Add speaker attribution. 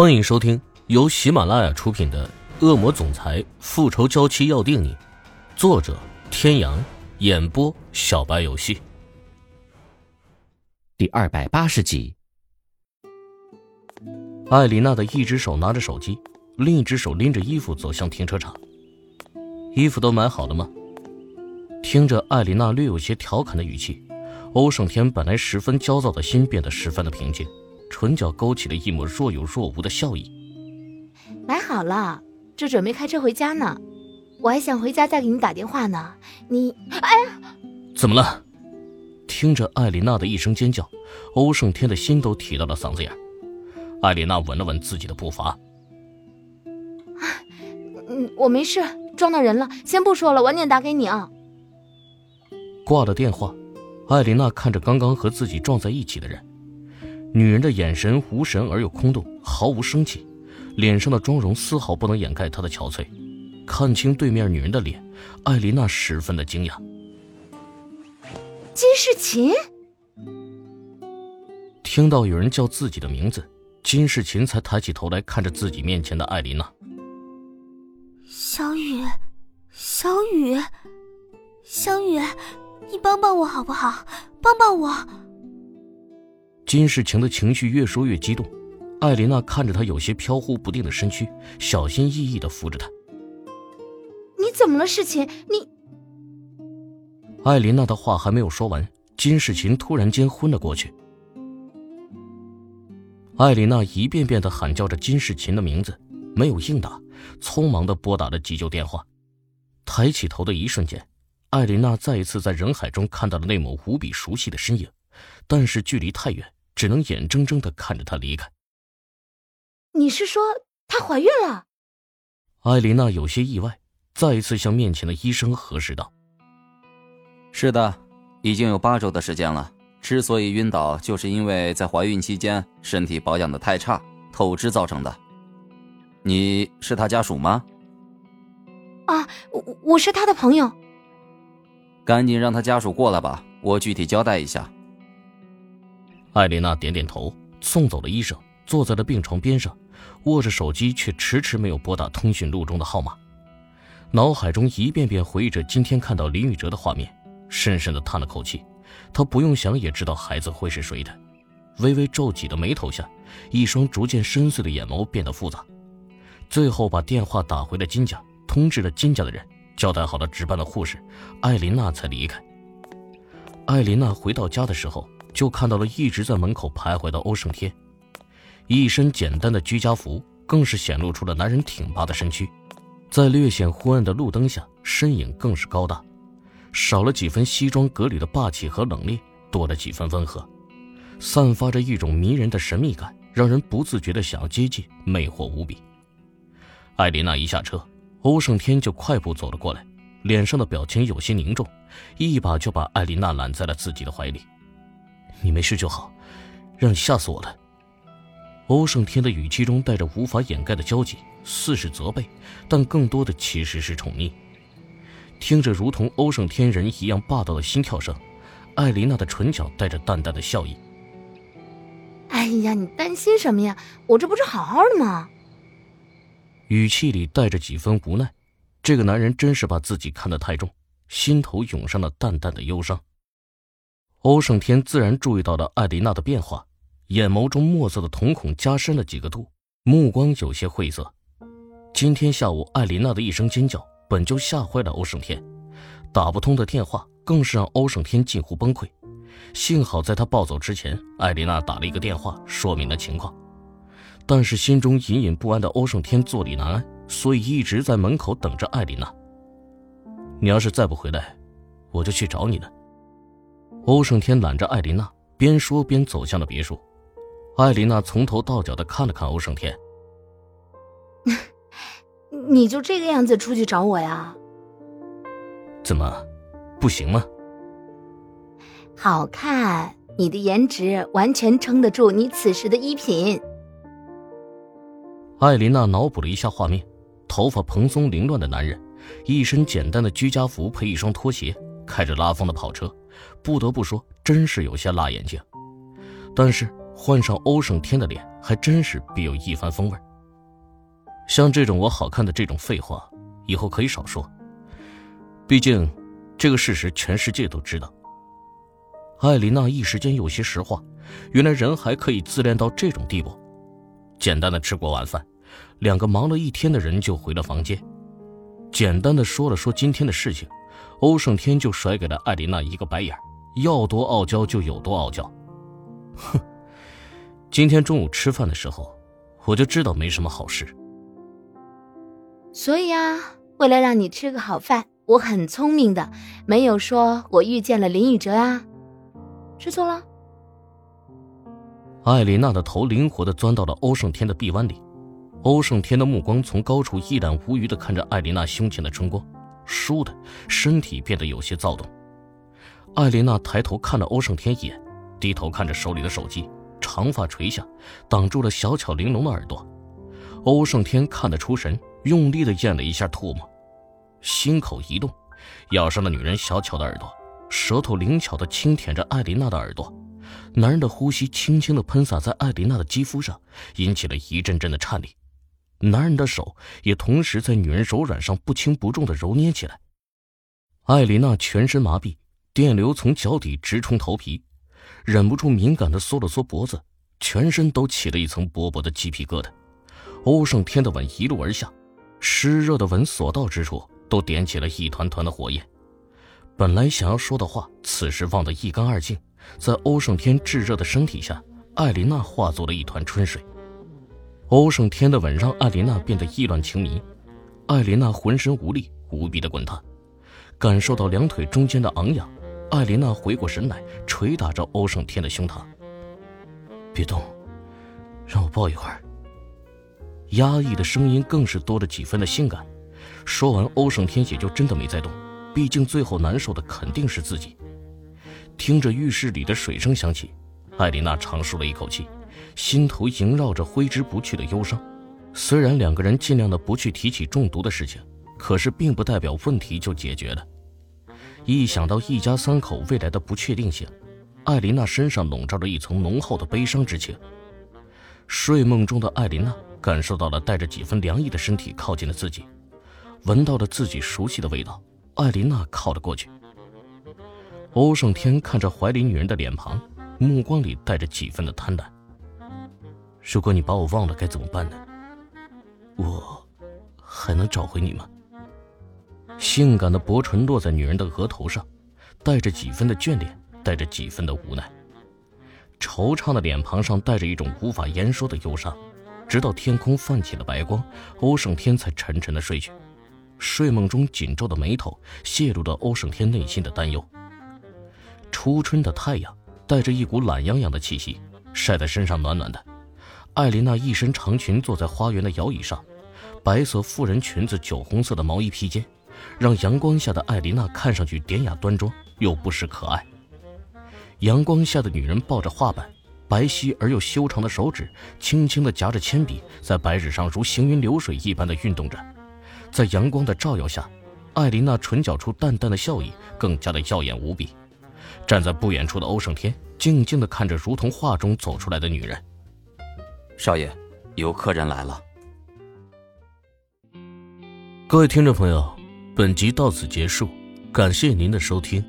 Speaker 1: 欢迎收听由喜马拉雅出品的《恶魔总裁复仇娇妻要定你》，作者：天阳，演播：小白游戏。
Speaker 2: 第二百八十集。
Speaker 1: 艾琳娜的一只手拿着手机，另一只手拎着衣服走向停车场。衣服都买好了吗？听着艾琳娜略有些调侃的语气，欧胜天本来十分焦躁的心变得十分的平静。唇角勾起了一抹若有若无的笑意。
Speaker 3: 买好了，就准备开车回家呢。我还想回家再给你打电话呢。你，哎呀，
Speaker 1: 怎么了？听着艾琳娜的一声尖叫，欧胜天的心都提到了嗓子眼。艾琳娜稳了稳自己的步伐。
Speaker 3: 嗯，我没事，撞到人了。先不说了，晚点打给你啊。
Speaker 1: 挂了电话，艾琳娜看着刚刚和自己撞在一起的人。女人的眼神无神而又空洞，毫无生气，脸上的妆容丝毫不能掩盖她的憔悴。看清对面女人的脸，艾琳娜十分的惊讶。
Speaker 3: 金世琴。
Speaker 1: 听到有人叫自己的名字，金世琴才抬起头来看着自己面前的艾琳娜。
Speaker 4: 小雨，小雨，小雨，你帮帮我好不好？帮帮我！
Speaker 1: 金世晴的情绪越说越激动，艾琳娜看着他有些飘忽不定的身躯，小心翼翼的扶着他。
Speaker 3: 你怎么了，世琴？你……
Speaker 1: 艾琳娜的话还没有说完，金世琴突然间昏了过去。艾琳娜一遍遍的喊叫着金世琴的名字，没有应答，匆忙的拨打了急救电话。抬起头的一瞬间，艾琳娜再一次在人海中看到了那抹无比熟悉的身影，但是距离太远。只能眼睁睁的看着她离开。
Speaker 3: 你是说她怀孕了？
Speaker 1: 艾琳娜有些意外，再一次向面前的医生核实道：“
Speaker 5: 是的，已经有八周的时间了。之所以晕倒，就是因为在怀孕期间身体保养的太差，透支造成的。你是她家属吗？”“
Speaker 3: 啊，我我是他的朋友。”“
Speaker 5: 赶紧让他家属过来吧，我具体交代一下。”
Speaker 1: 艾琳娜点点头，送走了医生，坐在了病床边上，握着手机，却迟迟没有拨打通讯录中的号码。脑海中一遍遍回忆着今天看到林宇哲的画面，深深的叹了口气。他不用想也知道孩子会是谁的。微微皱起的眉头下，一双逐渐深邃的眼眸变得复杂。最后把电话打回了金家，通知了金家的人，交代好了值班的护士，艾琳娜才离开。艾琳娜回到家的时候。就看到了一直在门口徘徊的欧胜天，一身简单的居家服更是显露出了男人挺拔的身躯，在略显昏暗的路灯下，身影更是高大，少了几分西装革履的霸气和冷冽，多了几分温和，散发着一种迷人的神秘感，让人不自觉的想要接近，魅惑无比。艾琳娜一下车，欧胜天就快步走了过来，脸上的表情有些凝重，一把就把艾琳娜揽在了自己的怀里。你没事就好，让你吓死我了。欧胜天的语气中带着无法掩盖的焦急，似是责备，但更多的其实是宠溺。听着如同欧胜天人一样霸道的心跳声，艾琳娜的唇角带着淡淡的笑意。
Speaker 3: 哎呀，你担心什么呀？我这不是好好的吗？
Speaker 1: 语气里带着几分无奈。这个男人真是把自己看得太重，心头涌上了淡淡的忧伤。欧胜天自然注意到了艾琳娜的变化，眼眸中墨色的瞳孔加深了几个度，目光有些晦涩。今天下午艾琳娜的一声尖叫，本就吓坏了欧胜天，打不通的电话更是让欧胜天近乎崩溃。幸好在他暴走之前，艾琳娜打了一个电话，说明了情况。但是心中隐隐不安的欧胜天坐立难安，所以一直在门口等着艾琳娜。你要是再不回来，我就去找你了。欧胜天揽着艾琳娜，边说边走向了别墅。艾琳娜从头到脚的看了看欧胜天。
Speaker 3: 你就这个样子出去找我呀？
Speaker 1: 怎么，不行吗？
Speaker 3: 好看，你的颜值完全撑得住你此时的衣品。
Speaker 1: 艾琳娜脑补了一下画面：头发蓬松凌乱的男人，一身简单的居家服配一双拖鞋，开着拉风的跑车。不得不说，真是有些辣眼睛。但是换上欧胜天的脸，还真是别有一番风味。像这种我好看的这种废话，以后可以少说。毕竟，这个事实全世界都知道。艾琳娜一时间有些石化，原来人还可以自恋到这种地步。简单的吃过晚饭，两个忙了一天的人就回了房间，简单的说了说今天的事情，欧胜天就甩给了艾琳娜一个白眼，要多傲娇就有多傲娇。哼，今天中午吃饭的时候，我就知道没什么好事。
Speaker 3: 所以啊，为了让你吃个好饭，我很聪明的，没有说我遇见了林宇哲啊。吃错了。
Speaker 1: 艾琳娜的头灵活的钻到了欧胜天的臂弯里，欧胜天的目光从高处一览无余的看着艾琳娜胸前的春光，倏的身体变得有些躁动。艾琳娜抬头看了欧胜天一眼，低头看着手里的手机，长发垂下，挡住了小巧玲珑的耳朵。欧胜天看得出神，用力的咽了一下唾沫，心口一动，咬上了女人小巧的耳朵。舌头灵巧地轻舔着艾琳娜的耳朵，男人的呼吸轻轻地喷洒在艾琳娜的肌肤上，引起了一阵阵的颤栗。男人的手也同时在女人柔软上不轻不重的揉捏起来。艾琳娜全身麻痹，电流从脚底直冲头皮，忍不住敏感的缩了缩脖子，全身都起了一层薄薄的鸡皮疙瘩。欧胜天的吻一路而下，湿热的吻所到之处都点起了一团团的火焰。本来想要说的话，此时忘得一干二净。在欧胜天炙热的身体下，艾琳娜化作了一团春水。欧胜天的吻让艾琳娜变得意乱情迷，艾琳娜浑身无力，无比的滚烫，感受到两腿中间的昂扬，艾琳娜回过神来，捶打着欧胜天的胸膛：“别动，让我抱一会儿。”压抑的声音更是多了几分的性感。说完，欧胜天也就真的没再动。毕竟最后难受的肯定是自己。听着浴室里的水声响起，艾琳娜长舒了一口气，心头萦绕着挥之不去的忧伤。虽然两个人尽量的不去提起中毒的事情，可是并不代表问题就解决了。一想到一家三口未来的不确定性，艾琳娜身上笼罩着一层浓厚的悲伤之情。睡梦中的艾琳娜感受到了带着几分凉意的身体靠近了自己，闻到了自己熟悉的味道。艾琳娜靠了过去。欧胜天看着怀里女人的脸庞，目光里带着几分的贪婪。如果你把我忘了，该怎么办呢？我还能找回你吗？性感的薄唇落在女人的额头上，带着几分的眷恋，带着几分的无奈。惆怅的脸庞上带着一种无法言说的忧伤。直到天空泛起了白光，欧胜天才沉沉的睡去。睡梦中紧皱的眉头泄露了欧胜天内心的担忧。初春的太阳带着一股懒洋洋的气息，晒在身上暖暖的。艾琳娜一身长裙坐在花园的摇椅上，白色妇人裙子、酒红色的毛衣披肩，让阳光下的艾琳娜看上去典雅端庄又不失可爱。阳光下的女人抱着画板，白皙而又修长的手指轻轻地夹着铅笔，在白纸上如行云流水一般的运动着。在阳光的照耀下，艾琳娜唇角处淡淡的笑意更加的耀眼无比。站在不远处的欧胜天静静的看着如同画中走出来的女人。
Speaker 5: 少爷，有客人来了。
Speaker 1: 各位听众朋友，本集到此结束，感谢您的收听。